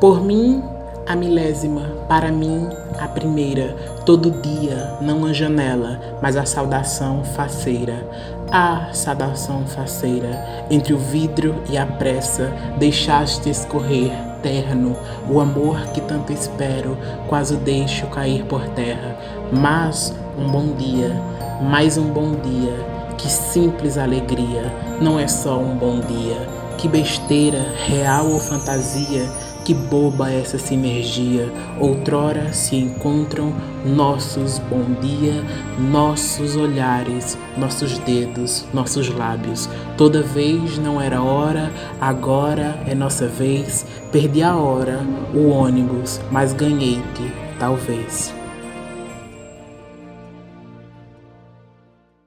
Por mim, a milésima, para mim, a primeira, todo dia, não a janela, mas a saudação faceira. Ah, saudação faceira, entre o vidro e a pressa, deixaste escorrer, terno, o amor que tanto espero, quase deixo cair por terra. Mas um bom dia, mais um bom dia, que simples alegria, não é só um bom dia, que besteira, real ou fantasia que boba essa sinergia. Outrora se encontram nossos bom dia, nossos olhares, nossos dedos, nossos lábios. Toda vez não era hora, agora é nossa vez. Perdi a hora, o ônibus, mas ganhei-te, talvez.